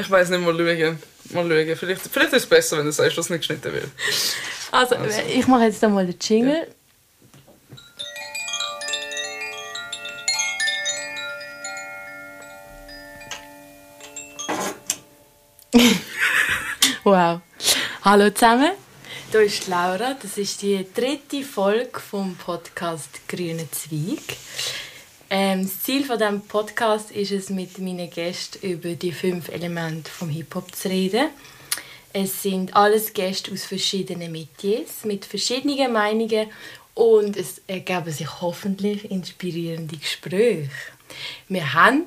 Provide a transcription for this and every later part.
Ich weiß nicht, mal schauen. Mal schauen. Vielleicht, vielleicht ist es besser, wenn du sagst, dass es nicht geschnitten wird. Also, also. ich mache jetzt einmal den Jingle. Ja. wow. Hallo zusammen. Hier ist Laura. Das ist die dritte Folge vom Podcast Grüne Zweig. Ähm, das Ziel von diesem Podcast ist es, mit meinen Gästen über die fünf Elemente vom Hip-Hop zu reden. Es sind alles Gäste aus verschiedenen Metiers, mit verschiedenen Meinungen und es ergeben sich hoffentlich inspirierende Gespräche. Wir haben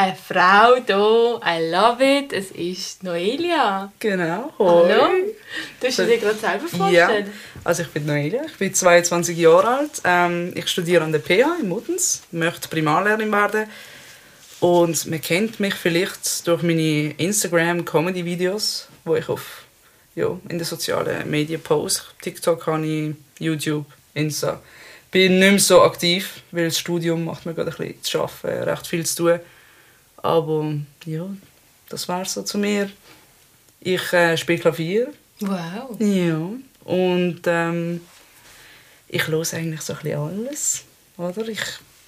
eine Frau hier. I love it. Es ist Noelia. Genau. Hoi. Hallo. Du hast dir gerade selber vorstellen. Ja, also ich bin Noelia. Ich bin 22 Jahre alt. Ähm, ich studiere an der PH in Muttens. Möchte Primarlehrerin werden. Und man kennt mich vielleicht durch meine Instagram-Comedy-Videos, wo ich auf, ja, in den sozialen Medien poste. TikTok habe ich, YouTube, Insta. Bin nicht mehr so aktiv, weil das Studium macht mir gerade ein bisschen zu arbeiten, recht viel zu tun. Aber ja, das war so zu mir. Ich äh, spiele Klavier. Wow. Ja. Und ähm, ich höre eigentlich so ein bisschen alles. Oder? Ich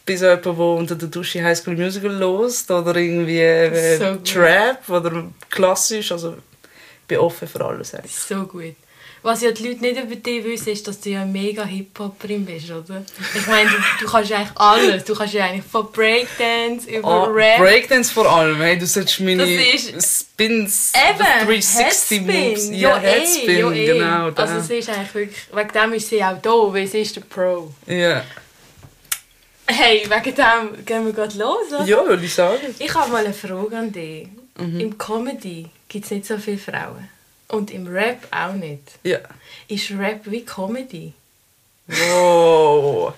bin so jemand, der unter der Dusche High School Musical lost oder irgendwie äh, so Trap oder klassisch. Also ich bin offen für alles. Eigentlich. So gut. Was ja die Leute nicht über dich wissen, ist, dass du ja mega Hip-Hopperin bist, oder? Ich meine, du, du kannst ja eigentlich alles. Du kannst ja eigentlich von Breakdance über oh, Rap... Breakdance vor allem, hey, du sollst meine Spins, eben, 360 Moves... Ja, ja Headspin, eh, ja, eh. genau. Da. Also sie ist eigentlich wirklich... Wegen dem ist sie auch da, weil sie ist der Pro. Ja. Hey, wegen dem gehen wir gerade los, oder? Ja, würde ich sagen. Ich habe mal eine Frage an dich. Mhm. Im Comedy gibt es nicht so viele Frauen. Und im Rap auch nicht. Ja. Ist Rap wie Comedy? Wow.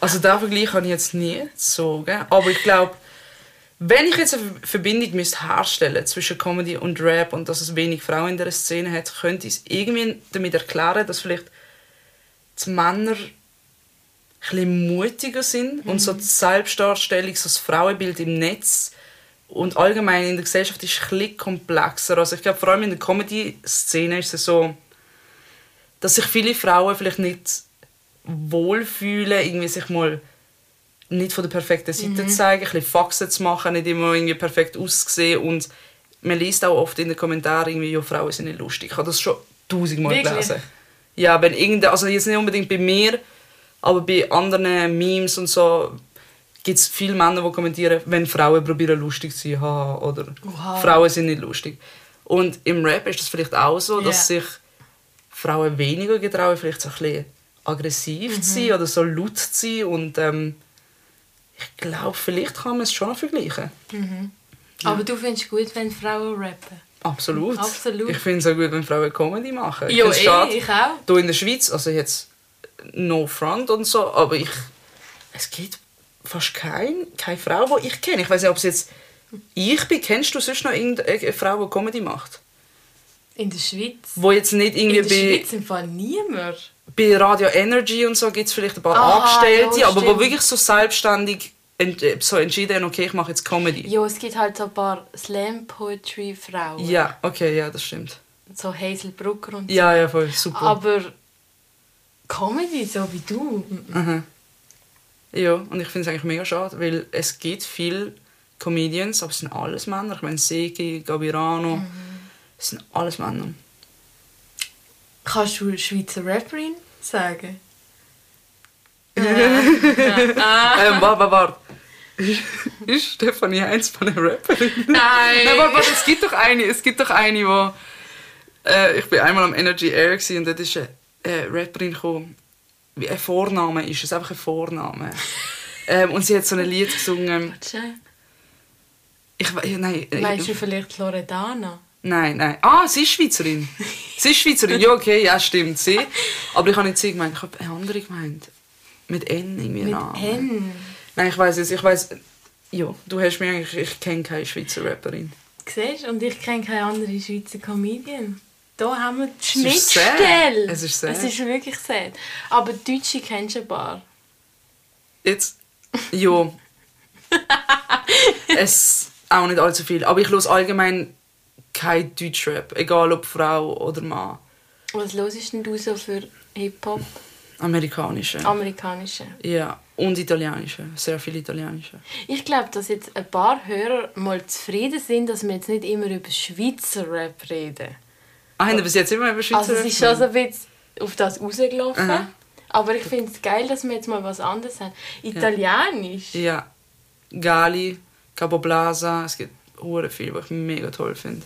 Also den Vergleich habe ich jetzt nie gezogen. Aber ich glaube, wenn ich jetzt eine Verbindung müsste herstellen zwischen Comedy und Rap und dass es wenig Frauen in der Szene hat, könnte ich es irgendwie damit erklären, dass vielleicht die Männer ein mutiger sind mhm. und so die Selbstdarstellung, so das Frauenbild im Netz und allgemein in der Gesellschaft ist es ein komplexer. Also ich glaube, vor allem in der Comedy-Szene ist es so, dass sich viele Frauen vielleicht nicht wohlfühlen, irgendwie sich mal nicht von der perfekten Seite mhm. zeigen, ein bisschen Faxen zu machen, nicht immer irgendwie perfekt auszusehen und man liest auch oft in den Kommentaren irgendwie, ja, Frauen sind nicht lustig. Ich habe das schon tausendmal Wirklich? gelesen. Ja, wenn irgende, also jetzt nicht unbedingt bei mir, aber bei anderen Memes und so gibt es viele Männer, die kommentieren, wenn Frauen probieren lustig zu sein, oder wow. Frauen sind nicht lustig. Und im Rap ist das vielleicht auch so, yeah. dass sich Frauen weniger getrauen, vielleicht so ein bisschen aggressiv mhm. zu sein oder so laut zu sein. Und ähm, ich glaube, vielleicht kann man es schon vergleichen. Mhm. Ja. Aber du findest es gut, wenn Frauen rappen? Absolut. Absolut. Ich finde es auch gut, wenn Frauen Comedy machen. Ja, ich, eh, ich auch. Hier in der Schweiz, also jetzt no front und so, aber ich, es gibt fast kein, keine Frau, die ich kenne. Ich weiß nicht, ob es jetzt ich bin. Kennst du sonst noch irgendeine Frau, die Comedy macht? In der Schweiz? Wo jetzt nicht irgendwie In der Schweiz im Fall niemand. Bei Radio Energy und so gibt es vielleicht ein paar Aha, Angestellte, ja, aber wo wirklich so selbstständig so entschieden haben, okay, ich mache jetzt Comedy. Ja, es gibt halt so ein paar Slam-Poetry-Frauen. Ja, okay, ja, das stimmt. So Hazel Brucker und so. Ja, ja, voll, super. Aber Comedy, so wie du. Mhm. Ja, und ich finde es eigentlich mega schade, weil es gibt viele Comedians, aber es sind alles Männer. Ich meine, Seki, Gabirano, mhm. es sind alles Männer. Kannst du Schweizer Rapperin sagen? ja. ah. ähm, warte, warte. Ist Stefanie Heinz von einer Rapperin? Nein! Nein, warte, warte, es gibt doch eine, es gibt doch eine, wo... Äh, ich bin einmal am Energy Air und dort ist eine äh, Rapperin gekommen wie ein Vorname ist es, einfach ein Vorname. ähm, und sie hat so ein Lied gesungen. Ich nein. Äh, Meinst du vielleicht Loredana? Nein, nein. Ah, sie ist Schweizerin. sie ist Schweizerin. Ja, okay, ja, stimmt, sie. Aber ich habe nicht sie gemeint, ich habe eine andere gemeint. Mit N irgendwie Mit Namen. N? Nein, ich weiß es. Ich weiß. Ja, du hast mir eigentlich. Ich kenne keine Schweizer Rapperin. Siehst Und ich kenne keine andere Schweizer Comedian. Da haben wir die Schnittstelle. Es ist sad. Es ist wirklich sad. Aber Deutsche kennst du ein paar. Jetzt, ja. es auch nicht allzu viel. Aber ich höre allgemein kein Deutschrap. Egal ob Frau oder Mann. Was hörst denn du so für Hip-Hop? Amerikanische. Amerikanische. ja. Und italienische. Sehr viel italienische. Ich glaube, dass jetzt ein paar Hörer mal zufrieden sind, dass wir jetzt nicht immer über Schweizer Rap reden. Ah, haben wir bis jetzt immer über Schweizer Also es ist schon so ein bisschen auf das rausgelaufen. Aha. Aber ich finde es geil, dass wir jetzt mal was anderes haben. Italienisch. Ja. Gali, Capoblasa. Es gibt hure viel, was ich mega toll finde.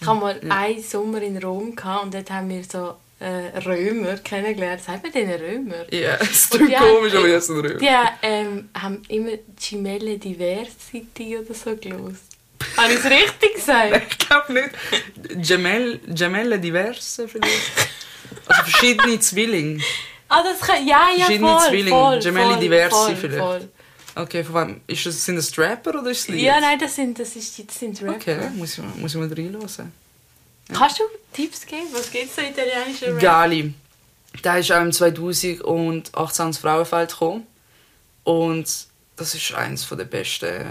Ich habe mal einen Sommer in Rom gehabt und dort haben wir so äh, Römer kennengelernt. Sagt man denen Römer? Ja, es klingt komisch, aber jetzt ein Römer. Die ähm, haben immer Cimelle Diversity oder so gelost. Habe ich es richtig gesagt? Ich glaube nicht. Gemell, Gemelle diverse vielleicht. Also verschiedene Zwillinge. Ah, das kann... Ja, ja, Verschiedene voll, Zwillinge, voll, Gemelli voll, Diversi voll, vielleicht. Voll. Okay, von wem? Ist das, sind das Rapper oder ist es Lied? Ja, nein, das sind, das ist, das sind Rapper. Okay, muss ich, mal- muss ich mal reinhören. Kannst du Tipps geben? Was gibt es so italienische Rap? Gali. Der ist auch im 2018 ins Frauenfeld gekommen. Und das ist eines der besten äh,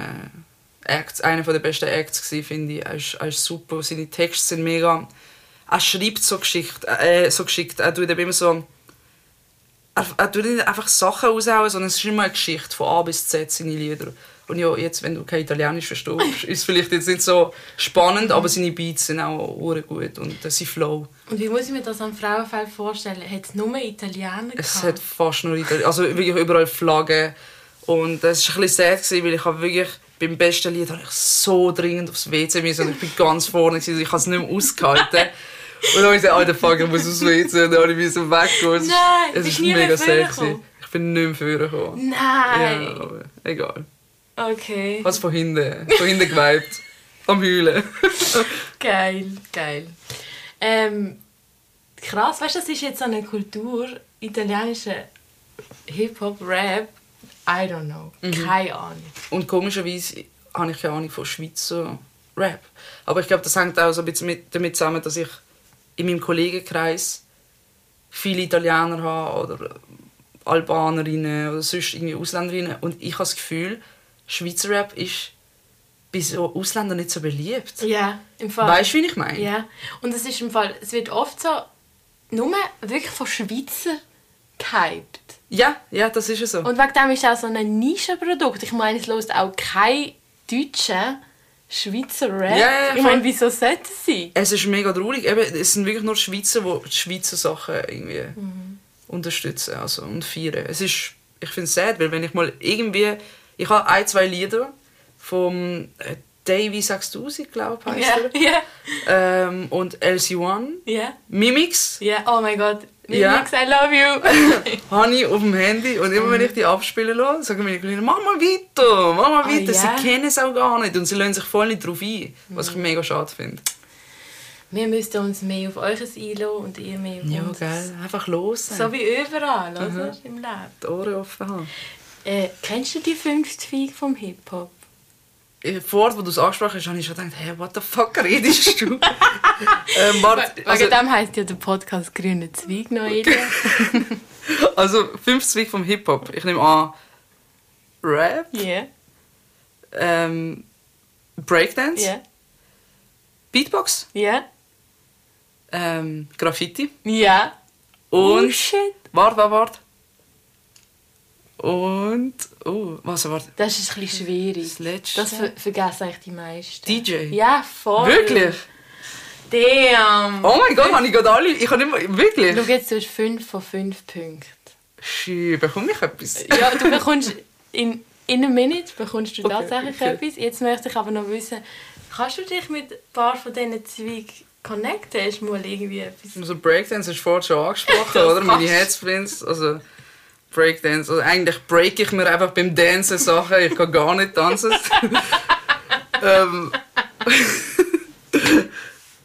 Acts, einer der besten Acts finde ich. Er ist, er ist super, seine Texte sind mega... Er schreibt so geschickt, äh, so geschickt. Er tut immer so... Er, er tut nicht einfach Sachen raushauen, sondern es ist immer eine Geschichte von A bis Z, seine Lieder. Und ja, jetzt, wenn du kein Italienisch verstehst, ist es vielleicht jetzt nicht so spannend, aber seine Beats sind auch gut und äh, sein Flow. Und wie muss ich mir das am Frauenfeld vorstellen? Hat es nur Italiener Es gehabt? hat fast nur Italien, also wirklich überall Flaggen und es war ein bisschen sad, weil ich habe wirklich beim besten Lied habe ich so dringend aufs WC müssen und ich bin ganz vorne gewesen, ich habe es nicht mehr ausgehalten. Und dann habe ich gesagt, alter Fuck, ich muss aufs WC und dann habe ich müssen weggehen. Nein, es ist mega gewesen. Ich bin nicht mehr vorgekommen. Nein! Ja, aber egal. Okay. Es von hinten, von hinten geweibt. Am Heulen. Geil, geil. Ähm, krass, weißt du, das ist jetzt so eine Kultur, italienische Hip-Hop, Rap, I don't know, keine Ahnung. Und komischerweise habe ich keine Ahnung von Schweizer Rap. Aber ich glaube, das hängt auch so ein bisschen mit, damit zusammen, dass ich in meinem Kollegenkreis viele Italiener habe oder Albanerinnen oder sonst irgendwie Ausländerinnen. Und ich habe das Gefühl, Schweizer Rap ist bei so Ausländern nicht so beliebt. Ja, im Fall. Weißt du, wie ich meine? Ja, und es ist im Fall, es wird oft so nur wirklich von Schweizer gehypt. Ja, ja, das ist es so. Und wegen dem ist es auch so ein Nischenprodukt. Ich meine, es lässt auch kein deutscher Schweizer Rap. Ja, ja, ich meine, wieso sollte es sein? Es ist mega traurig. Eben, es sind wirklich nur Schweizer, die die Schweizer Sachen irgendwie unterstützen also, und feiern. Es ist, ich finde es sad, weil wenn ich mal irgendwie... Ich habe ein, zwei Lieder vom äh, Davy 6000, glaube ich, Ja, heißt ja, er. Ähm, und LC1. ja. Mimics Ja, oh mein Gott. Ja. Mimix, I love you. habe ich auf dem Handy und immer wenn ich die abspielen lasse, sagen meine Kollegen, mach mal weiter, mach mal Ah, weiter. ja? Sie kennen es auch gar nicht und sie lassen sich voll nicht drauf ein, was ich mega schade finde. Wir müssten uns mehr auf euch einlassen und ihr mehr auf Ja, uns. gell, einfach los. So wie überall, oder? Mhm. Im Leben. die Ohren offen haben. Äh, kennst du die fünfte Feige vom Hip-Hop? Äh, Vor, wo du es angesprochen hast, habe ich schon gedacht, hey, what the fuck redest du? ähm, warte, Wegen also, dem heisst ja der Podcast «Grüne Zweig» noch also fünf Zweig vom Hip-Hop. Ich nehme an Rap, Ja, ähm, Breakdance, ja, Beatbox, ja, ähm, Graffiti ja. und... Oh shit. Warte, warte, warte. Und... Oh, was, warte. Das ist ein bisschen schwierig. Das letzte. Das ver vergessen eigentlich die meisten. DJ? Ja, voll. Wirklich? Damn. Oh mein Gott, habe ich gerade alle... Ich habe nicht mehr... Wirklich? Schau jetzt, du hast 5 von 5 Punkten. Schü, bekomme ich etwas? Ja, du bekommst in, in einer Minute bekommst du Okay, tatsächlich okay. etwas. Jetzt möchte ich aber noch wissen, kannst du dich mit ein paar von diesen Zweigen connecten? Hast du mal irgendwie etwas? Also Breakdance hast du vorhin schon angesprochen, oder? Meine. Headsprints, also Breakdance. Also eigentlich break ich mir einfach beim Dancen Sachen, ich kann gar nicht tanzen. ähm,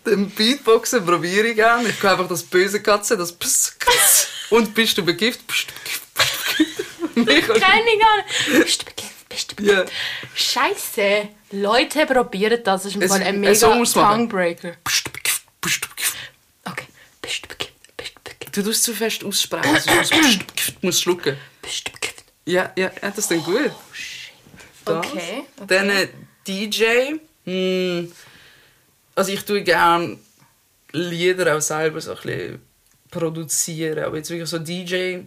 den Beatboxen probiere ich gerne. Ich kann einfach das böse Katze, das Pss, Katze. Und bist du begift? Bist du begift? Begift? Mega- Keine gar nicht. Bist du bekifft? Bist du Ja. bekifft? Scheiße. Leute, probieren das. Das ist im Es- ein so mega machen. Tonguebreaker. Bist du begift? Bist du begift? Okay. Bist du bekifft? Du tust zu fest aussprechen. Also, du musst, musst schlucken. Ja, ja, ja, das ist dann gut. Das. Okay. okay. Dann äh, DJ. Hm, Also ich tue gerne Lieder auch selber so ein bisschen produzieren. Aber jetzt wirklich so DJ.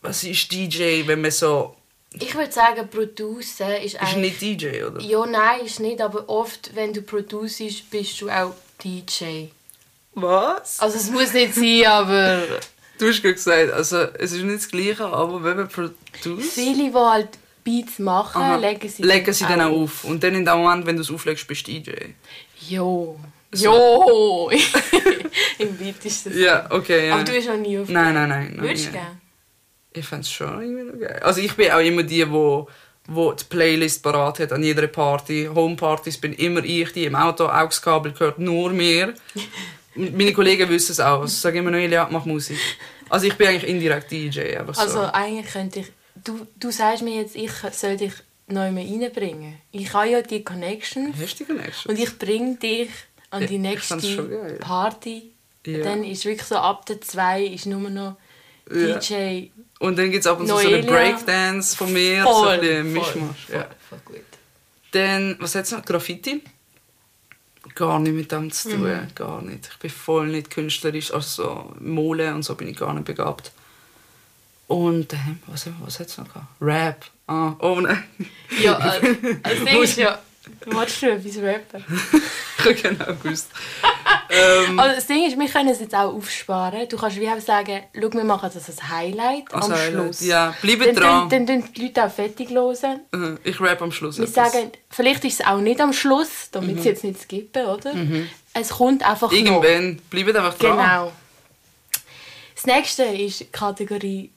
Was ist DJ, wenn man so... Ich würde sagen, Producen ist Ist eigentlich... nicht DJ, oder? Ja, nein, ist nicht, aber oft, wenn du produzierst, bist du auch DJ. Was? Also es muss nicht sein, aber Du hast gerade gesagt, also es ist nicht das Gleiche, aber wenn man produziert... viele, die halt Beats machen, Aha. legen sie, legen sie dann auch auf. Und dann in dem Moment, wenn du es auflegst, bist du DJ. Jo. So. Jo! Im Beat ist das Ja, okay, ja. Aber du hast noch nie auf. Nein, nein, nein. Würdest du gerne? Ich fände es schon irgendwie noch geil. Also ich bin auch immer die, wo, wo die Playlist parat hat an jeder Party. Homepartys bin immer ich, die im Auto, AUX-Kabel gehört nur mir. Meine Kollegen wissen es auch. Sie sagen immer noch, ja, mach Musik. Also ich bin eigentlich indirekt DJ, einfach so. Also eigentlich könnte ich... Du, du sagst mir jetzt, ich soll dich neu mehr reinbringen. Ich habe ja die Connection Hast du die Connection? und ich bringe dich an Ja, die nächste. Party. Ja. Dann ist wirklich so ab der 2 ist nur noch Ja. DJ Und dann gibt es ab und zu so einen. Breakdance von mir, so voll, ein bisschen voll, Mischmasch. voll, Ja. voll gut. Dann, was hat es noch? Graffiti? Gar nicht mit dem zu tun, Mhm. gar nicht. Ich bin voll nicht künstlerisch, also so Mole und so bin ich gar nicht begabt. Und ähm, was, was hat es noch gehabt? Rap. Ah, oh nein. Ja, äh, das Ding ist ja... Wolltest du etwas rappen? ich habe genau gewusst. ähm, Also das Ding ist, wir können es jetzt auch aufsparen. Du kannst wie auch sagen, schau, wir machen das als Highlight also, am Schluss. Ja, bleibt Dann, dran. dann, dann die Leute auch fertig hören. Äh, ich rap am Schluss. Wir etwas. sagen, vielleicht ist es auch nicht am Schluss, damit es jetzt nicht skippen, oder? Es kommt einfach noch. Irgendwann. Bleibt einfach dran. Genau. Das nächste ist die Kategorie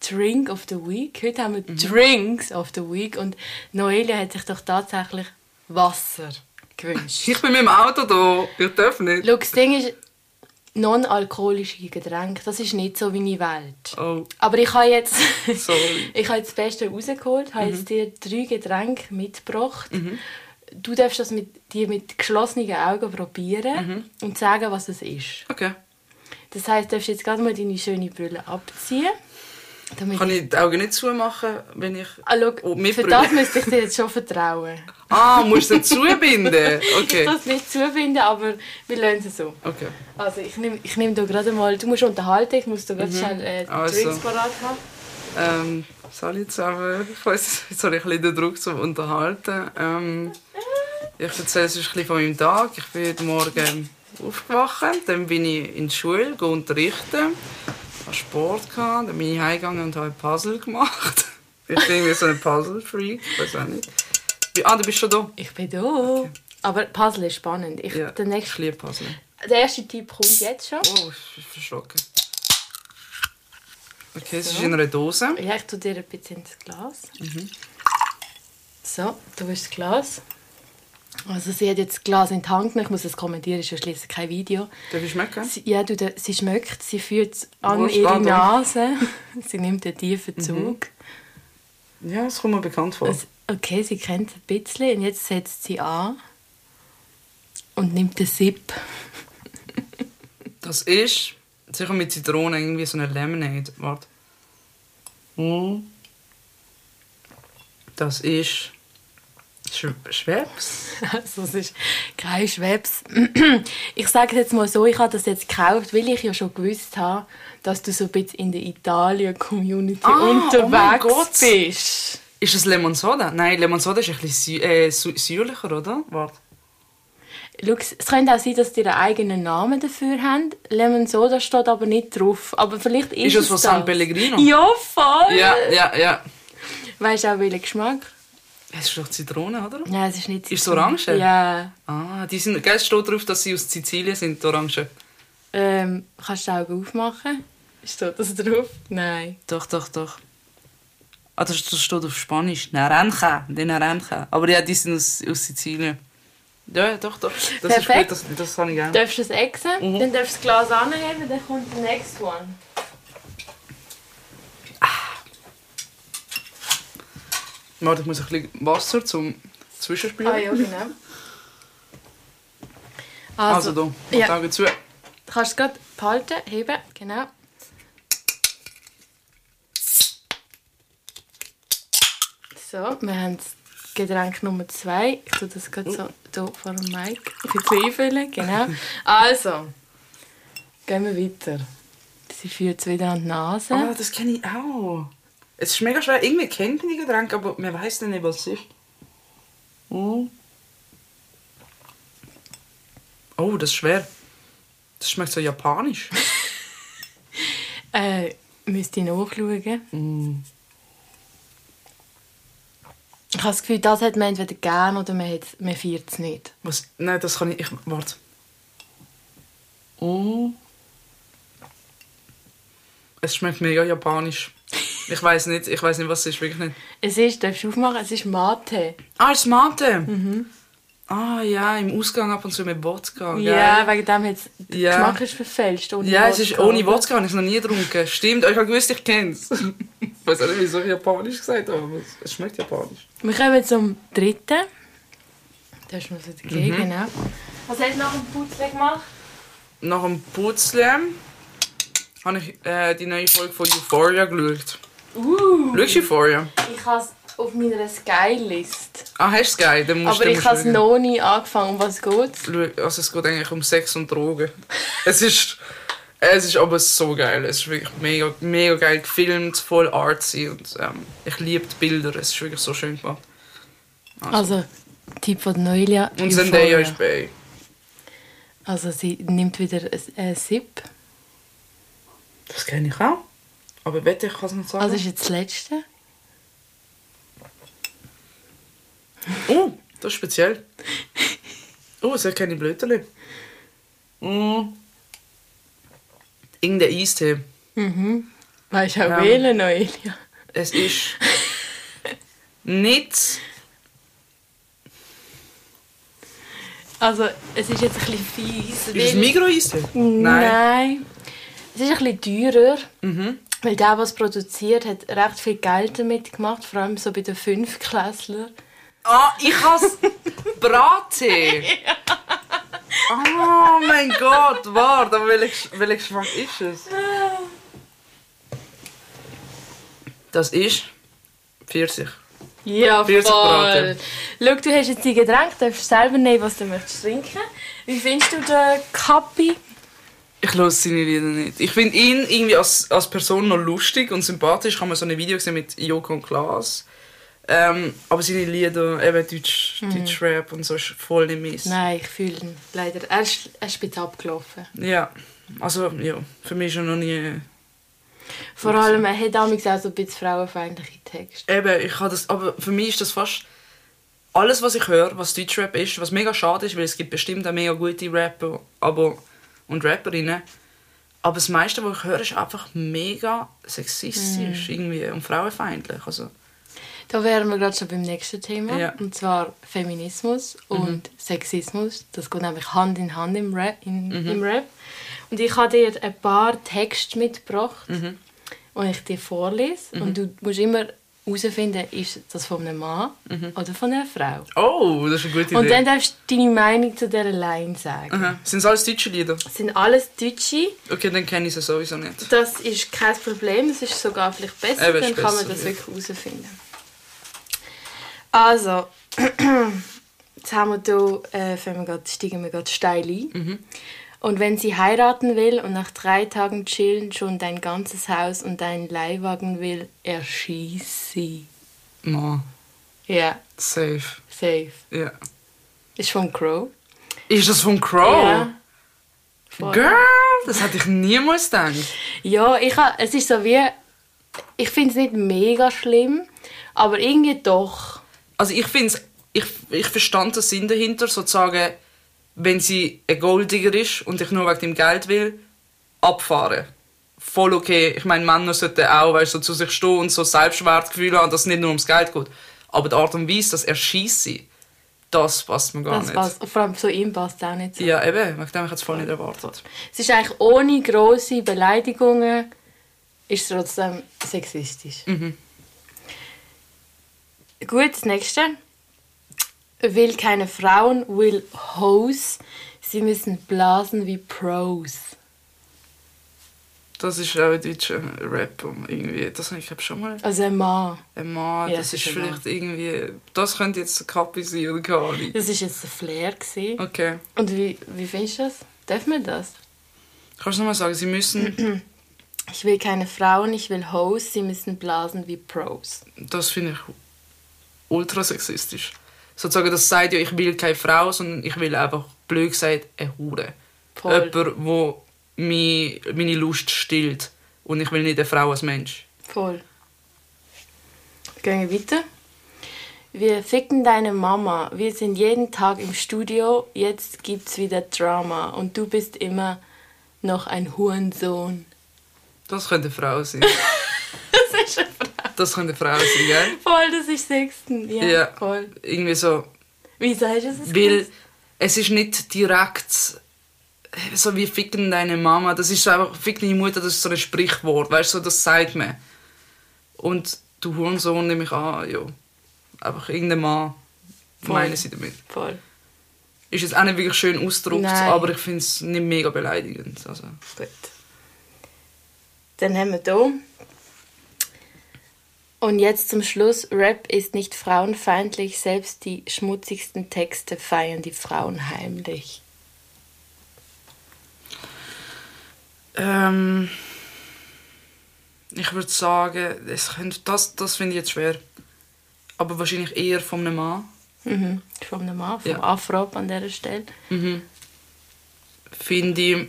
Drink of the Week. Heute haben wir Mhm. Drinks of the Week und Noelia hat sich doch tatsächlich Wasser gewünscht. Ich bin mit dem Auto da. Ich darf nicht. Schau, das Ding ist, non-alkoholische Getränke, das ist nicht so wie meine Welt. Oh, Aber ich habe jetzt, sorry. ich habe jetzt das Beste rausgeholt, habe Mhm. jetzt dir drei Getränke mitgebracht. Du darfst das mit dir mit geschlossenen Augen probieren Mhm. und sagen, was es ist. Okay. Das heißt, du darfst jetzt gerade mal deine schöne Brille abziehen. Damit Kann ich die Augen nicht zumachen, wenn ich... Ah, schau, Oh, für das müsste ich dir jetzt schon vertrauen. Ah, musst du zubinden? Ich Okay. kann es nicht zubinden, aber wir lernen es so. Okay. Also ich nehme ich nehm da gerade mal, du musst unterhalten, ich muss da gerade schnell äh, Also. Drinks parat haben. Ähm, Salut zusammen. Ich weiss, jetzt habe ich ein bisschen den Druck zum Unterhalten. Ähm, ich erzähle es ein bisschen von meinem Tag. Ich bin heute Morgen aufgewacht, dann bin ich in die Schule, gehe unterrichten, habe Sport gehabt, dann bin ich heimgegangen und habe Puzzle gemacht. Ich bin irgendwie so ein Puzzle-Freak, ich weiß auch nicht. Ah, du bist schon da? Ich bin da. Aber Puzzle ist spannend. Ich, Ja, der, ich nächste, liebe Puzzle. der erste Tipp kommt jetzt schon. Oh, ich bin verschrocken. Okay, es ist in einer Dose. Ja, ich tue dir ein bisschen ins Glas. Mhm. So, du hast das Glas. Also sie hat jetzt Glas in die Hand genommen. Ich muss es kommentieren, ist ja schließlich kein Video. Darf ich schmecken? Sie, ja, du, sie schmeckt, sie führt es an Wo ihre? Nase. sie nimmt einen tiefen Mhm. Zug. Ja, das kommt mir bekannt vor. Also, okay, sie kennt es ein bisschen und jetzt setzt sie an und nimmt den Sip. Das ist sicher mit Zitrone irgendwie so eine Lemonade. Warte. Mm. Das ist Sch Schweppes. Also es ist kein Schwebs. Ich sage es jetzt mal so, ich habe das jetzt gekauft, weil ich ja schon gewusst habe, dass du so ein bisschen in der Italien-Community Ah, oh unterwegs Gott. bist. Ist das Lemon Soda? Nein, Lemon Soda ist ein bisschen äh, säuerlicher, oder? Warte. Schau, es könnte auch sein, dass die einen eigenen Namen dafür haben. Lemon Soda steht aber nicht drauf. Aber vielleicht ist, Ist das es von San Pellegrino? Ja, voll! Ja, ja, ja. Weißt du auch, welchen Geschmack? Es ist doch Zitrone, oder? Nein, es ist nicht Ist es Zitrone. Orange? Ja. Ah, die sind, gell, es steht drauf, dass sie aus Sizilien sind, die Orangen. Ähm, kannst du die Augen aufmachen? Steht das drauf? Nein. Doch, doch, doch. Ah, das, das steht auf Spanisch. Naranja, de Naranja. Aber ja, die sind aus, aus Sizilien. Ja, doch, doch. Das ist Perfekt. gut, das, das kann ich gerne. Darfst du es exen? Mhm. Dann darfst du das Glas anheben, dann kommt der next one. Warte, ich muss ein bisschen Wasser zum Zwischenspülen. Ah ja, genau. Also, Also, da, ja. die Augen zu. du kannst es gerade behalten, heben, genau. So, wir haben es Getränk Nummer zwei. Ich tue das gerade so hier vor dem Mic ein bisschen einfüllen. Genau. Also, gehen wir weiter. Sie führt es wieder an die Nase. Ah, das kenne ich auch. Es ist mega schwer. Irgendwie kennt man die Getränke, aber man weiß nicht, was es ist. Mm. Oh, das ist schwer. Das schmeckt so japanisch. Äh, müsst ihr nachschauen. Mm. Ich habe das Gefühl, das hat man entweder gern oder man, hat, man feiert es nicht. Was? Nein, das kann ich. ich warte. Mm. Es schmeckt mega japanisch. Ich weiß nicht, ich weiß nicht, was es ist, wirklich nicht. Es ist, darfst du aufmachen, es ist Mate. Ah, es ist Mate. Ah ja, im Ausgang ab und zu mit Wodka. gell? Ja, wegen dem jetzt der Ja. Geschmack ist verfälscht. Ohne Ja, es ist Wodka, ohne? Wodka, habe ich es noch nie getrunken. Stimmt, ich habe gewusst, ich kenne es. ich weiß auch nicht, wieso ich japanisch gesagt habe, aber es- schmeckt japanisch. Wir kommen zum dritten. Das ist mir so dagegen, Mhm. genau. Was hast du nach dem Putzle gemacht? Nach dem Putzle habe ich äh, die neue Folge von Euphoria geschaut. Uh, Schaust du Euphoria? ich habe es auf meiner Sky-List. Ah, hast du geil? Dann musst Aber dann ich habe es noch nie angefangen. Um was schauen. Also es geht eigentlich um Sex und Drogen. es ist... Es ist aber so geil. Es ist wirklich mega, mega geil gefilmt, voll artsy und ähm, ich liebe die Bilder. Es ist wirklich so schön gemacht. Also, Tipp von Neulia. Und Zendaya ist bei. Also, sie nimmt wieder ein, ein Sip. Das kenne ich auch. Aber wette, ich kann es nicht sagen. Also, ist jetzt das letzte. Oh, das ist speziell. Oh, es hat keine Blöterli. Mm. Irgendein Eistee. Mhm. Weißt du auch Ja. wählen, Neulia? Es ist nicht. Also, es ist jetzt ein bisschen fies. Ist es weil- Migro-Eistee? Nein. Es ist ein bisschen teurer. Mhm. Weil der, es produziert, hat recht viel Geld damit gemacht. Vor allem so bei den Fünfklässlern. Ah, ich has Brattee. Oh mein Gott, warte, aber welcher welcher Geschmack ist es? Das ist Pfirsich. Ja, voll. Pfirsichbraten. Schau, du hast jetzt die Getränke, du darfst selber nehmen, was du möchtest trinken. Wie findest du den Kappi? Ich höre seine Lieder nicht. Ich finde ihn irgendwie als, als Person noch lustig und sympathisch. Ich habe mal so ein Video gesehen mit Joko und Klaas. Ähm, aber seine Lieder, eben Deutsch, Deutsch Rap und so, ist voll nicht meins. Nein, ich fühle ihn leider. Er ist, er ist ein bisschen abgelaufen. Ja, also ja, für mich ist er noch nie... Vor allem, er hat damals auch so ein bisschen frauenfeindliche Texte. Eben, ich habe das, aber für mich ist das fast alles, was ich höre, was Deutschrap ist, was mega schade ist, weil es gibt bestimmt auch mega gute Rapper aber, und Rapperinnen. Aber das meiste, was ich höre, ist einfach mega sexistisch irgendwie und frauenfeindlich. Also, Da wären wir gerade schon beim nächsten Thema. Ja. Und zwar Feminismus und Sexismus. Das geht nämlich Hand in Hand im Rap. In, im Rap. Und ich habe dir ein paar Texte mitgebracht, die ich dir vorlese. Und du musst immer herausfinden, ist das von einem Mann oder von einer Frau. oh, das ist eine gute Und Idee. dann darfst du deine Meinung zu dieser Line sagen. Aha. Sind es alles deutsche Lieder? Das sind alles Deutsche. Okay, dann kenne ich sie sowieso nicht. Das ist kein Problem, es ist sogar vielleicht besser, Eben, dann kann man das wirklich herausfinden. Also, jetzt haben wir hier, äh, wir grad, steigen wir gerade steil ein. Mhm. Und wenn sie heiraten will und nach drei Tagen chillen schon dein ganzes Haus und deinen Leihwagen will, erschieß sie. No, Ja, safe. safe. Ja. Ist von Crow. Ist das von Crow? Ja. Voll. Girl, das hätte ich niemals gedacht. Ja, ich ha, es ist so wie, ich finde es nicht mega schlimm, aber irgendwie doch. Also ich finde ich, ich verstand den Sinn dahinter, sozusagen, wenn sie ein Golddigger ist und ich nur wegen dem Geld will, abfahren. Voll okay. Ich meine, Männer sollten auch weißt, so zu sich stehen und so Selbstwertgefühl haben, dass es nicht nur ums Geld geht. Aber die Art und Weise, das erschießt sie, das passt mir gar Das nicht. passt, vor allem zu ihm passt auch nicht so. Ja, eben. Wegen dem ich es voll nicht erwartet. Es ist eigentlich ohne grosse Beleidigungen, ist es trotzdem sexistisch. Mhm. Gut, das nächste. Will keine Frauen, will Hoes. Sie müssen blasen wie Pros. Das ist auch ein deutscher Rap. Irgendwie. Das habe ich glaub, schon mal. Also ein Mann. Ein Mann, Ja, das ist ein vielleicht irgendwie. Das könnte jetzt ein Kappi sein oder keine Ahnung. Das war jetzt der Flair. Gewesen. Okay. Und wie, wie findest du das? Darf man das? Kannst du nochmal sagen, sie müssen. Ich will keine Frauen, ich will Hoes, sie müssen blasen wie Pros. das finde ich ultra sexistisch. Sozusagen, das sagt ja, ich will keine Frau, sondern ich will einfach, blöd gesagt, eine Hure. Voll. Jemand, wo mi- meine Lust stillt. Und ich will nicht eine Frau als Mensch. Voll. Gehen wir weiter. Wir ficken deine Mama. Wir sind jeden Tag im Studio. Jetzt gibt's wieder Drama. Und du bist immer noch ein Hurensohn. Das könnte eine Frau sein. Das ist eine Frage. Das könnte eine Frau sein, gell? Voll, das ist Sechsten. Ja, Ja. voll. Irgendwie so. Wie sagst du das? Weil es ist nicht direkt so wie ficken deine Mama. Das ist so einfach, fick deine Mutter, das ist so ein Sprichwort. Weißt du, so, das sagt man. Und du Hurensohn nehme ich an, ja. Einfach irgendein Mann, Voll. meinen sie damit. Voll. Ist jetzt auch nicht wirklich schön ausgedrückt, Nein. aber ich finde es nicht mega beleidigend. Also. Gut. Dann haben wir hier. Und jetzt zum Schluss. Rap ist nicht frauenfeindlich. Selbst die schmutzigsten Texte feiern die Frauen heimlich. Ähm, ich würde sagen, es könnte, das, das finde ich jetzt schwer. Aber wahrscheinlich eher von einem Mann. Mhm. Von einem Mann, vom Ja. Afro an dieser Stelle. Mhm. Finde ich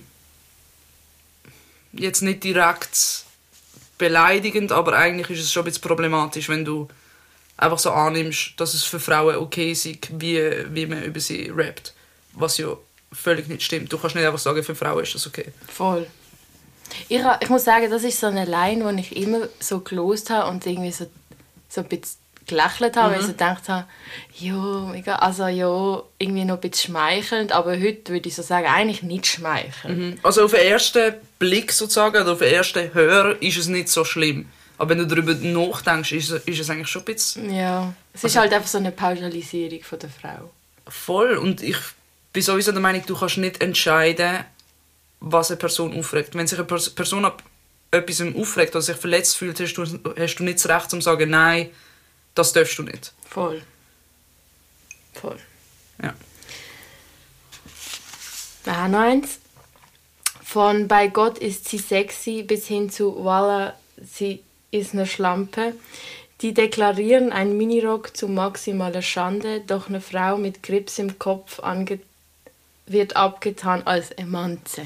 jetzt nicht direkt beleidigend, aber eigentlich ist es schon ein bisschen problematisch, wenn du einfach so annimmst, dass es für Frauen okay ist, wie, wie man über sie rappt. Was ja völlig nicht stimmt. Du kannst nicht einfach sagen, für Frauen ist das okay. Voll. Ich, ich muss sagen, das ist so eine Line, die ich immer so gelost habe und irgendwie so, so ein bisschen gelächelt habe, weil ich so gedacht habe, ja, mega, also ja, irgendwie noch ein bisschen schmeichelnd, aber heute würde ich so sagen, eigentlich nicht schmeichelnd. Also auf den ersten Blick sozusagen, oder auf den ersten Hör ist es nicht so schlimm. Aber wenn du darüber nachdenkst, ist es, ist es eigentlich schon ein bisschen Ja, es ist halt einfach so eine Pauschalisierung von der Frau. voll. Und ich bin sowieso der Meinung, du kannst nicht entscheiden, was eine Person aufregt. Wenn sich eine Pers- Person ab etwas aufregt oder sich verletzt fühlt, hast du, hast du nicht das Recht, um zu sagen, nein, das darfst du nicht. Voll. Voll. Ja. Ah, noch eins. Von bei Gott ist sie sexy bis hin zu Voila, sie ist eine Schlampe. Die deklarieren einen Minirock zu maximaler Schande, doch eine Frau mit Krebs im Kopf wird abgetan als Emanze.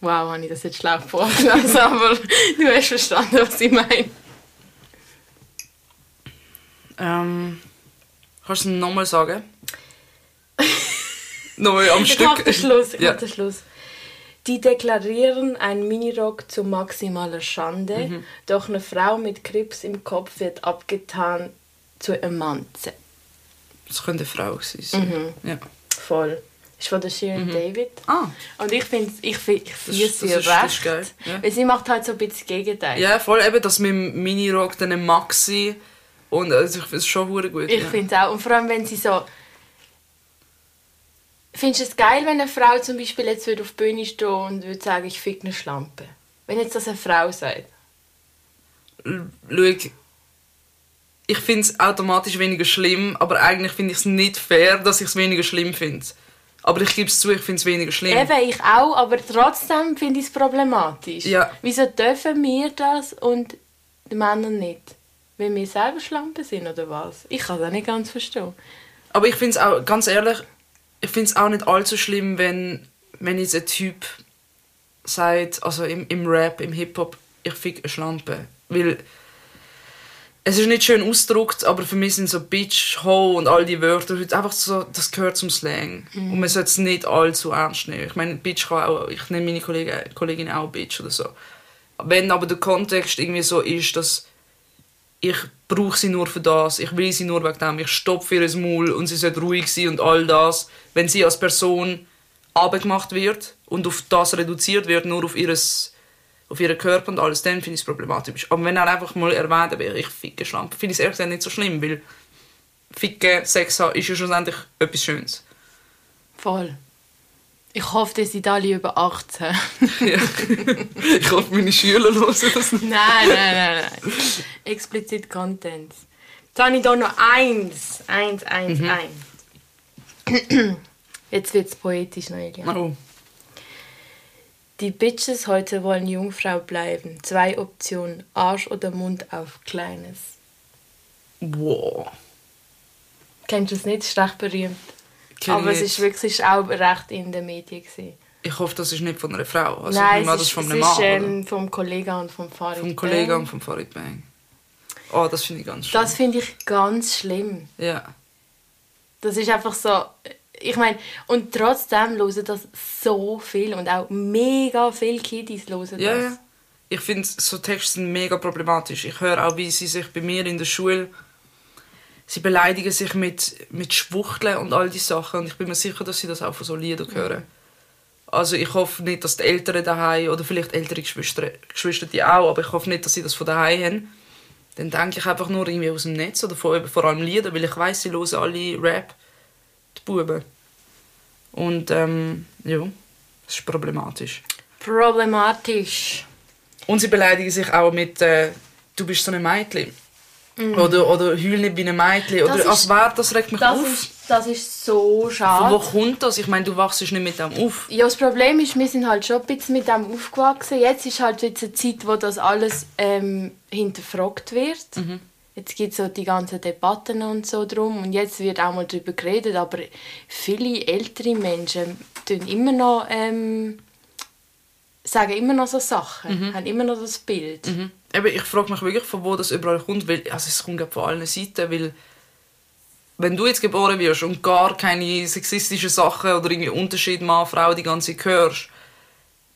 Wow, habe ich das jetzt schlau vorgelesen, aber du hast verstanden, was ich meine. Ähm, kannst du es nochmal sagen? nochmal am Ich Stück. mach den Schluss, ich Ja. mach den Schluss. Die deklarieren einen Minirock zu maximaler Schande, Mhm. doch eine Frau mit Krebs im Kopf wird abgetan zu Emanze. Das könnte eine Frau sein. Mhm. Ja. Voll. Ist von der Sharon David. Ah, Und ich finde ich, find, ich Das- fühle das sie ist- recht. das ist geil, ja. Weil sie macht halt so ein bisschen das Gegenteil. ja, voll eben, dass mit dem Minirock dann ein Maxi und also ich finde es schon gut. Ich ja. finde es auch. Und vor allem, wenn sie so... Findest du es geil, wenn eine Frau zum Beispiel jetzt würde auf die Bühne stehen und würde sagen, ich fick eine Schlampe? Wenn jetzt das eine Frau sagt. Schau, ich finde es automatisch weniger schlimm, aber eigentlich finde ich es nicht fair, dass ich es weniger schlimm finde. Aber ich gebe es zu, ich finde es weniger schlimm. Eben, ich auch, aber trotzdem finde ich es problematisch. Ja. Wieso dürfen wir das und die Männer nicht? Weil wir selber Schlampen sind oder was? Ich kann das nicht ganz verstehen. Aber ich finde es auch, ganz ehrlich, ich finde es auch nicht allzu schlimm, wenn, wenn jetzt ein Typ sagt, also im, im Rap, im Hip-Hop, ich fick eine Schlampe. Weil es ist nicht schön ausgedrückt, aber für mich sind so Bitch, Ho und all die Wörter einfach so, das gehört zum Slang. Und man sollte es nicht allzu ernst nehmen. Ich meine, Bitch kann auch, ich nenne meine Kollegin, Kollegin auch Bitch oder so. Wenn aber der Kontext irgendwie so ist, dass ich brauche sie nur für das, ich will sie nur wegen dem, ich stopfe ihr Maul und sie sollte ruhig sein und all das. Wenn sie als Person abgemacht wird und auf das reduziert wird, nur auf, ihres, auf ihren Körper und alles, dann finde ich es problematisch. Aber wenn er einfach mal erwähnt wäre, ich ficke Schlampe, finde ich es ehrlich gesagt nicht so schlimm, weil Ficken, Sex haben, ist ja schlussendlich etwas Schönes. Voll. Ich hoffe, ihr seid alle über 18. Ja. ich hoffe, meine Schüler hören das nicht. nein, nein, nein, nein. Explizit Content. Jetzt habe ich hier noch eins. Eins, eins, Mhm. eins. Jetzt wird es poetisch, Noelia. Oh. Die Bitches heute wollen Jungfrau bleiben. Zwei Optionen. Arsch oder Mund auf Kleines. Wow. Kennst du es nicht? Ist recht berühmt. Aber es ist wirklich ist auch recht in den Medien. Gewesen. Ich hoffe, das ist nicht von einer Frau. Also, Nein, es das ist, von einem ist Mann. oder? ähm, vom Kollegen und vom Farid. Vom Kollegen Bang. und vom Farid Bang. Oh, das finde ich ganz schön. Das finde ich ganz schlimm. Ja. Das ist einfach so. Ich meine, und trotzdem hören das so viel und auch mega viele Kiddies hören das. Ja, ja. Ich finde, so Texte sind mega problematisch. Ich höre auch, wie sie sich bei mir in der Schule... Sie beleidigen sich mit, mit Schwuchteln und all die Sachen. Und ich bin mir sicher, dass sie das auch von so Liedern hören. Also ich hoffe nicht, dass die Eltern daheim oder vielleicht ältere Geschwister, Geschwister die auch, aber ich hoffe nicht, dass sie das von daheim haben. Dann denke ich einfach nur irgendwie aus dem Netz oder vor, vor allem Lieder, weil ich weiß, sie hören alle Rap, die Buben. Und ähm, ja, das ist problematisch. Problematisch. Und sie beleidigen sich auch mit äh, «Du bist so ein Mädchen». Oder, oder «Heul nicht wie ein Mädchen». Oder Mhm. Das «Als ist- wer, das regt mich Das auf». ist, das ist so Von schade. wo kommt das? Ich meine, du wachst nicht mit dem auf. Ja, das Problem ist, wir sind halt schon ein bisschen mit dem aufgewachsen. Jetzt ist halt jetzt eine Zeit, wo das alles ähm, hinterfragt wird. Jetzt gibt es so die ganzen Debatten und so drum und jetzt wird auch mal darüber geredet, aber viele ältere Menschen tun immer noch, ähm, sagen immer noch so Sachen, haben immer noch das Bild. Mhm. Eben, ich frage mich wirklich, von wo das überall kommt. Weil, also es kommt von allen Seiten, weil wenn du jetzt geboren wirst und gar keine sexistischen Sachen oder irgendwie Unterschied Mann, Frau die ganze Zeit hörst,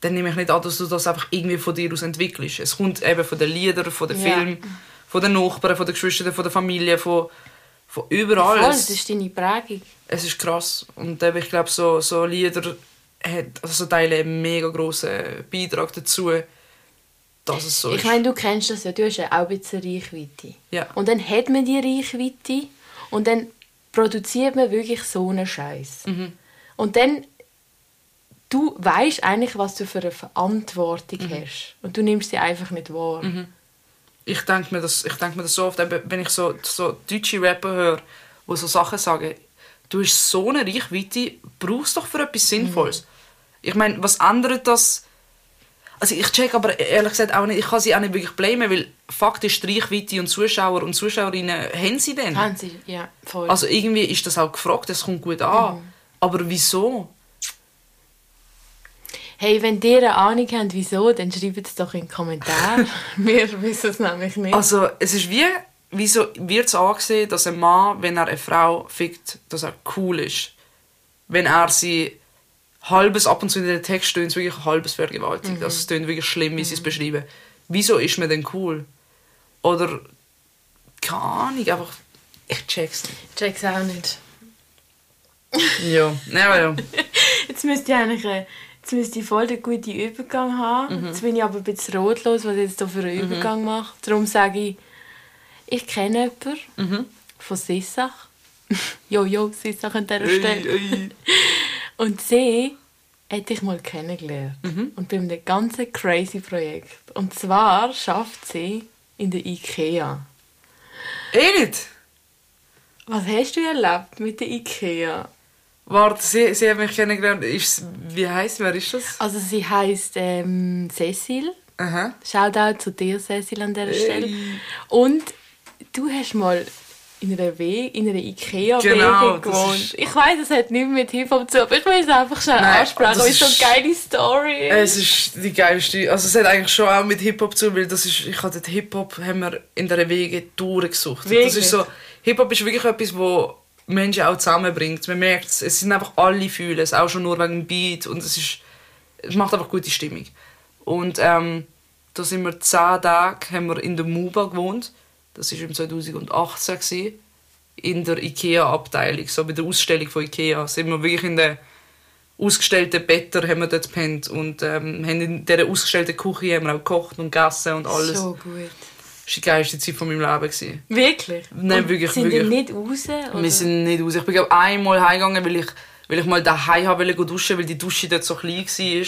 dann nehme ich nicht an, dass du das einfach irgendwie von dir aus entwickelst. Es kommt eben von den Liedern, von den Ja. Filmen, von den Nachbarn, von den Geschwistern, von der Familie, von, von überall. Voll, das ist deine Prägung. es ist krass. Und eben, ich glaube, so, so Lieder hat, also teilen einen mega grossen Beitrag dazu, dass es so Ich ist. meine, du kennst das ja, du hast ja auch ein bisschen Reichweite. Ja. Und dann hat man die Reichweite und dann produziert man wirklich so einen Scheiß. Mhm. Und dann, du weißt eigentlich, was du für eine Verantwortung Mhm. hast. Und du nimmst sie einfach nicht wahr. ich denke mir, das- ich denk mir das so oft, wenn ich so, so deutsche Rapper höre, die so Sachen sagen, du hast so eine Reichweite, brauchst doch für etwas Sinnvolles. Ich meine, was ändert das? Also ich check aber ehrlich gesagt auch nicht, ich kann sie auch nicht wirklich blamen, weil faktisch Reichweite und Zuschauer und Zuschauerinnen haben sie denn. Haben sie, ja, voll. Also irgendwie ist das auch gefragt, es kommt gut an. Aber wieso? hey, wenn ihr eine Ahnung habt, wieso, dann schreibt es doch in die Kommentare. Wir wissen es nämlich nicht. Also es ist wie, wieso wird es angesehen, dass ein Mann, wenn er eine Frau fickt, dass er cool ist. Wenn er sie halbes, ab und zu in den Text stöhnt es wirklich halbes vergewaltigt. Mhm. Also es tönt wirklich schlimm, wie sie es beschreiben. Wieso ist man denn cool? Oder, keine Ahnung, einfach, ich check's nicht. Check's auch nicht. Ja, ja, ja. Jetzt müsste ich eigentlich jetzt müsste ich voll den guten Übergang haben. Mhm. Jetzt bin ich aber ein bisschen rotlos, was ich jetzt hier für einen Übergang mache. Darum sage ich, ich kenne jemanden Mhm. von Sissach. Jojo, Sissach an dieser Stelle. Ey, ey. Und sie hätte ich mal kennengelernt. Mhm. Und bei einem ganzen crazy Projekt. Und zwar schafft sie in der Ikea. Nicht? Was hast du erlebt mit der Ikea? Warte, sie, sie haben mich kennengelernt. Ist, wie heisst, wer ist das? Also sie heißt ähm, Cecil. Aha. Shoutout zu dir, Cecil, an dieser Stelle. Und du hast mal in einer, We in einer Ikea-Wege Genau, gewohnt. Ich weiß, es hat nichts mit Hip-Hop zu aber ich will es einfach schnell Nein, ansprechen, das weil es so eine geile Story Es ist. die geilste. Also es hat eigentlich schon auch mit Hip-Hop zu, weil das ist, ich habe den Hip-Hop haben wir in der Wege durchgesucht. Das ist so, Hip-Hop ist wirklich etwas, wo Menschen auch zusammenbringt. Man merkt es, es sind einfach alle fühlen es, auch schon nur wegen dem Beat und es ist, es macht einfach gute Stimmung. Und ähm, da sind wir zehn Tage, haben wir in der Muba gewohnt. Das war im 2018 gewesen, in der Ikea-Abteilung, so bei der Ausstellung von Ikea. Sind wir wirklich in der ausgestellten Betten haben wir dort gepennt und ähm, haben in dieser ausgestellten Küche haben wir auch gekocht und gegessen und alles. So gut. Das war die geilste Zeit von meinem Leben. Gewesen. Wirklich? Nein, Und wirklich, sind wirklich. nicht raus? Oder? Wir sind nicht raus. Ich bin glaub, einmal heimgegangen, weil ich, weil ich mal daheim wollte duschen, weil die Dusche dort so klein war.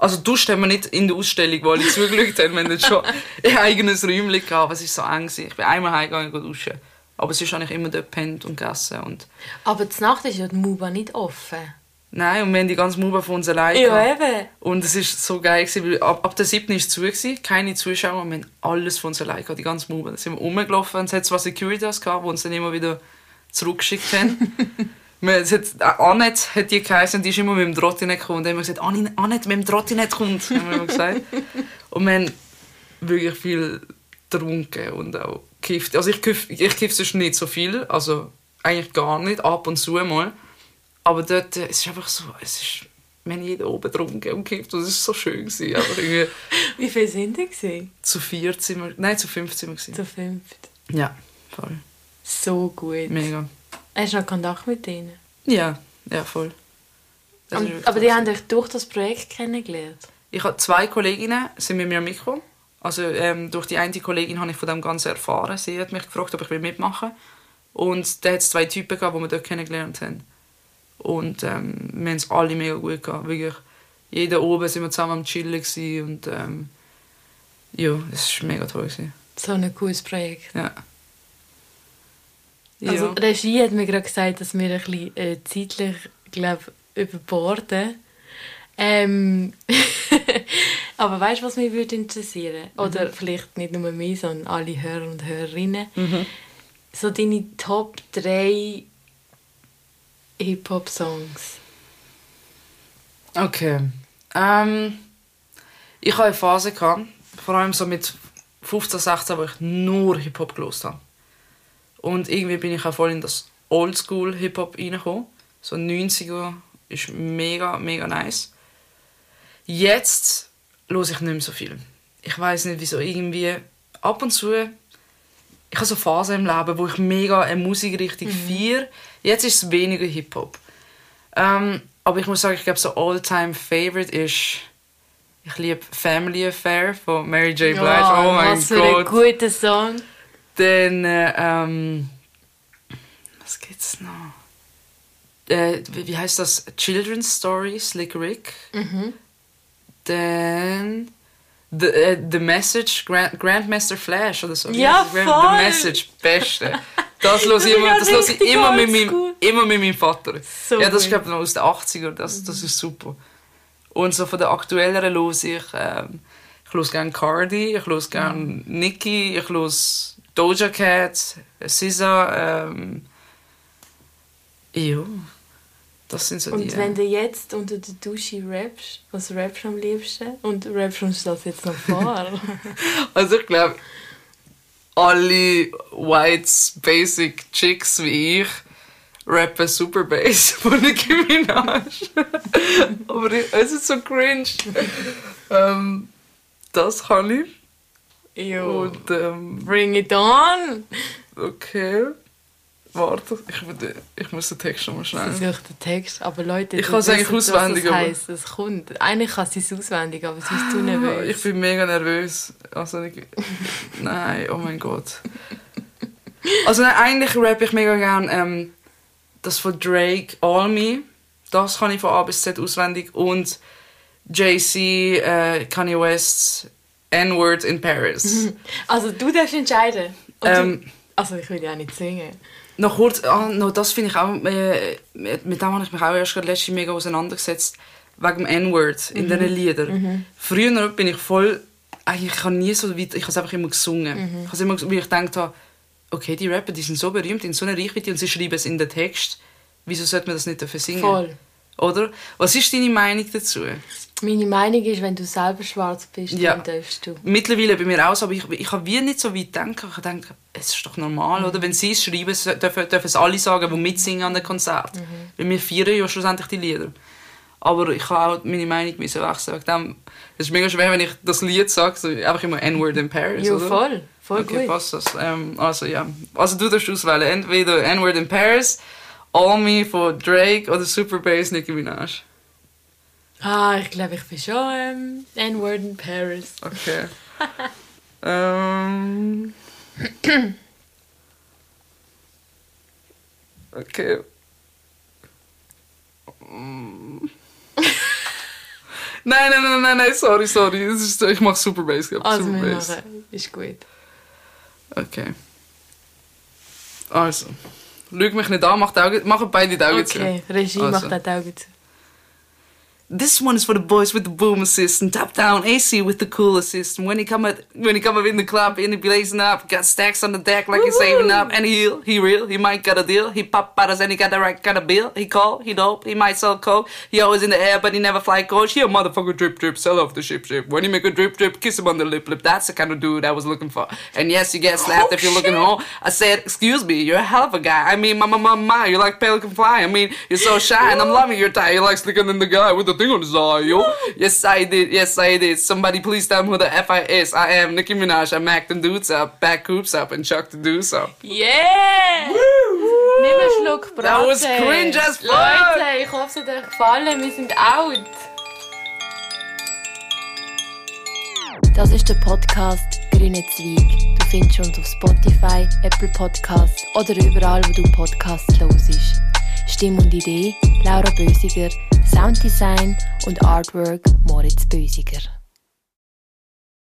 Also duscht haben wir nicht in der Ausstellung, wo alle zugeschaut haben. Wir hatten schon ein eigenes Räumchen gehabt, aber es war so eng. Ich bin einmal heimgegangen duschen. Aber es ist eigentlich immer dort gepennt und gegessen. Und Aber zur Nacht ist ja die Muba nicht offen. Nein, und wir haben die ganze Mube von uns allein Ja, gehabt. eben. Und es war so geil, gewesen, weil ab, ab der 7. war es zu, gewesen, keine Zuschauer, wir haben alles von uns allein gehabt, die ganze Mube. Dann sind wir rumgelaufen und es hat zwar Securitas gehabt, die uns dann immer wieder zurückgeschickt haben. Es hat, Annette hat die geheißen, die ist immer mit dem Trottinett gekommen. Und dann haben wir gesagt, Annette, mit dem Trottinett kommt, haben wir immer gesagt. Und wir haben wirklich viel getrunken und auch gekifft. Also ich kiff, ich kiff sonst nicht so viel, also eigentlich gar nicht, ab und zu mal. Aber dort, es ist einfach so, es ist, wir haben jeden oben getrunken und gekifft und es war so schön. Gewesen, irgendwie Wie viele sind die? gewesen? zu vier sind wir, nein, zu fünf sind wir. Gewesen. Zu fünft. Ja, voll. So gut. Mega. Hast du noch Kontakt mit ihnen? Ja, ja, voll. Das ist Und, wirklich aber die haben dich durch das Projekt kennengelernt? Ich habe zwei Kolleginnen, sind mit mir mitgekommen. Also ähm, durch die eine Kollegin habe ich von dem Ganzen erfahren. Sie hat mich gefragt, ob ich mitmachen will. Und da hat es zwei Typen gehabt, die wir dort kennengelernt haben. Und ähm, wir haben es alle mega gut gehabt. Wirklich. Jeder oben sind wir zusammen am Chillen und ähm, ja, es war mega toll. Gewesen. So ein cooles Projekt. Ja. Also ja. die Regie hat mir gerade gesagt, dass wir ein bisschen äh, zeitlich, glaube überborden. Ähm, aber weißt du, was mich würde interessieren? Oder vielleicht nicht nur mich, sondern alle Hörer und Hörerinnen. Mhm. So deine Top 3 Hip-Hop-Songs. Okay. Ähm, ich hatte eine Phase, gehabt, vor allem so mit 15, 16, wo ich nur Hip-Hop gelost habe. Und irgendwie bin ich auch voll in das Oldschool-Hip-Hop reingekommen. So 90er ist mega, mega nice. Jetzt höre ich nicht mehr so viel. Ich weiß nicht, wieso. Irgendwie ab und zu. Ich habe so Phasen im Leben, wo ich mega eine Musikrichtung feiere. Jetzt ist es weniger Hip-Hop. Ähm, aber ich muss sagen, ich glaube, so all-time favorite ist. Ich liebe Family Affair von Mary J. Blige. oh mein was für ein Gott. guter Song. Dann, äh, ähm, was gibt's noch? Äh, wie heißt das? Children's Story, Slick Rick. Dann The, äh, The Message, Grand, Grandmaster Flash oder so. Ja, das? voll. The Message, beste. Das höre ich immer, das ich immer, mit meinem, immer mit meinem Vater. So ja, das ist glaube ich noch aus den 80ern, das, das ist super. Und so von den aktuelleren höre ich, ähm, ich höre gerne Cardi, ich höre gerne Nicki, ich höre Doja Cat, SZA, ähm, ja, das sind so die. Und wenn du jetzt unter der Dusche rappst, was rappst du am liebsten? Und rappst du uns das jetzt noch vor? Also ich glaube, alle Whites Basic Chicks wie ich rappen Super Bass von Nicki Minaj. Aber ich, es ist so cringe. ähm, das kann ich. Jo. Und ähm, Bring it on! okay. Warte, ich, ich muss den Text schon mal schnell. sucht den Text, aber Leute, Ich ihr kann's eigentlich auswendig, das heisst, es kommt. Eigentlich kann sie es auswendig, aber sie ist zu nervös. Ich bin mega nervös. Also ich, nein, oh mein Gott. Also nein, eigentlich rappe ich mega gern ähm, das von Drake, All Me. Das kann ich von A bis Z auswendig. Und Jay-Z, äh, Kanye West, N-Word in Paris. Also du darfst entscheiden. Ähm, du, also ich will ja nicht singen. Noch kurz, ah, noch das finde ich auch, äh, mit dem habe ich mich auch erst gerade letztens mega auseinandergesetzt, wegen dem N-Word in diesen Liedern. Früher bin ich voll, eigentlich ich habe nie so weit, ich habe es einfach immer gesungen. Ich habe immer, weil ich gedacht habe, okay, die Rapper, die sind so berühmt, die haben so eine Reichweite und sie schreiben es in den Text, wieso sollte man das nicht dafür singen? Voll. Oder? Was ist deine Meinung dazu? Meine Meinung ist, wenn du selber schwarz bist, Ja. dann darfst du. Mittlerweile bei mir auch so, aber ich, ich habe wie nicht so weit gedacht. Ich denke, es ist doch normal, oder? Wenn sie es schreiben, dürfen, dürfen es alle sagen, die mitsingen an den Konzert. Weil wir feiern ja schlussendlich die Lieder. Aber ich habe auch meine Meinung müssen wechseln. Dem, es ist mega schwer, wenn ich das Lied sage, so einfach immer N-Word in Paris, Ja, oder? voll. Voll okay, gut. passt das. Ähm, also ja, also du darfst auswählen. Entweder N-Word in Paris, All Me von Drake oder Super Bass Nicki Minaj. Ah, ich glaube, ich bin schon ähm, N-Word in Paris. Okay. ähm. Okay. nein, nein, nein, nein, nein, sorry, sorry. Ist, ich mach Super Bass. Super Also, wir Bass. Ist gut. Okay. Also. Lüg mich nicht an, mach, die Augen, mach beide die Augen Okay, zu. Regie Also. macht die Augen zu. This one is for the boys with the boom assist and top down AC with the cooler system. When he come at, when he come up in the club and he blazing up, got stacks on the deck like he's saving up. And he he real, he might got a deal. He pop bottles and he got the right kind of bill. He call, he dope, he might sell coke. He always in the air, but he never fly coach. He a motherfucker drip drip, sell off the ship ship. When he make a drip drip, kiss him on the lip lip. That's the kind of dude I was looking for. And yes, you get slapped oh, if you're looking home. I said, excuse me, you're a hell of a guy. I mean, my my my my, you're like Pelican Fly. I mean, you're so shy, and I'm loving your tie. You're like slicking in the guy with the thing on his eye, yo. Yes, I did. Yes, I did. Somebody please tell me who the F I is. I am Nicki Minaj. I mac them dudes up, back coops up, and chuck the dudes up. Yeah! Nimm einen Schluck Braten. That was cringe as fuck. Leute, ich hoffe, es hat euch gefallen. Wir sind out. Das ist der Podcast Grüne Zweig. Du findest uns auf Spotify, Apple Podcasts oder überall, wo du Podcasts hörst. Stimme und Idee Laura Bösiger, Sounddesign und Artwork Moritz Bösiger.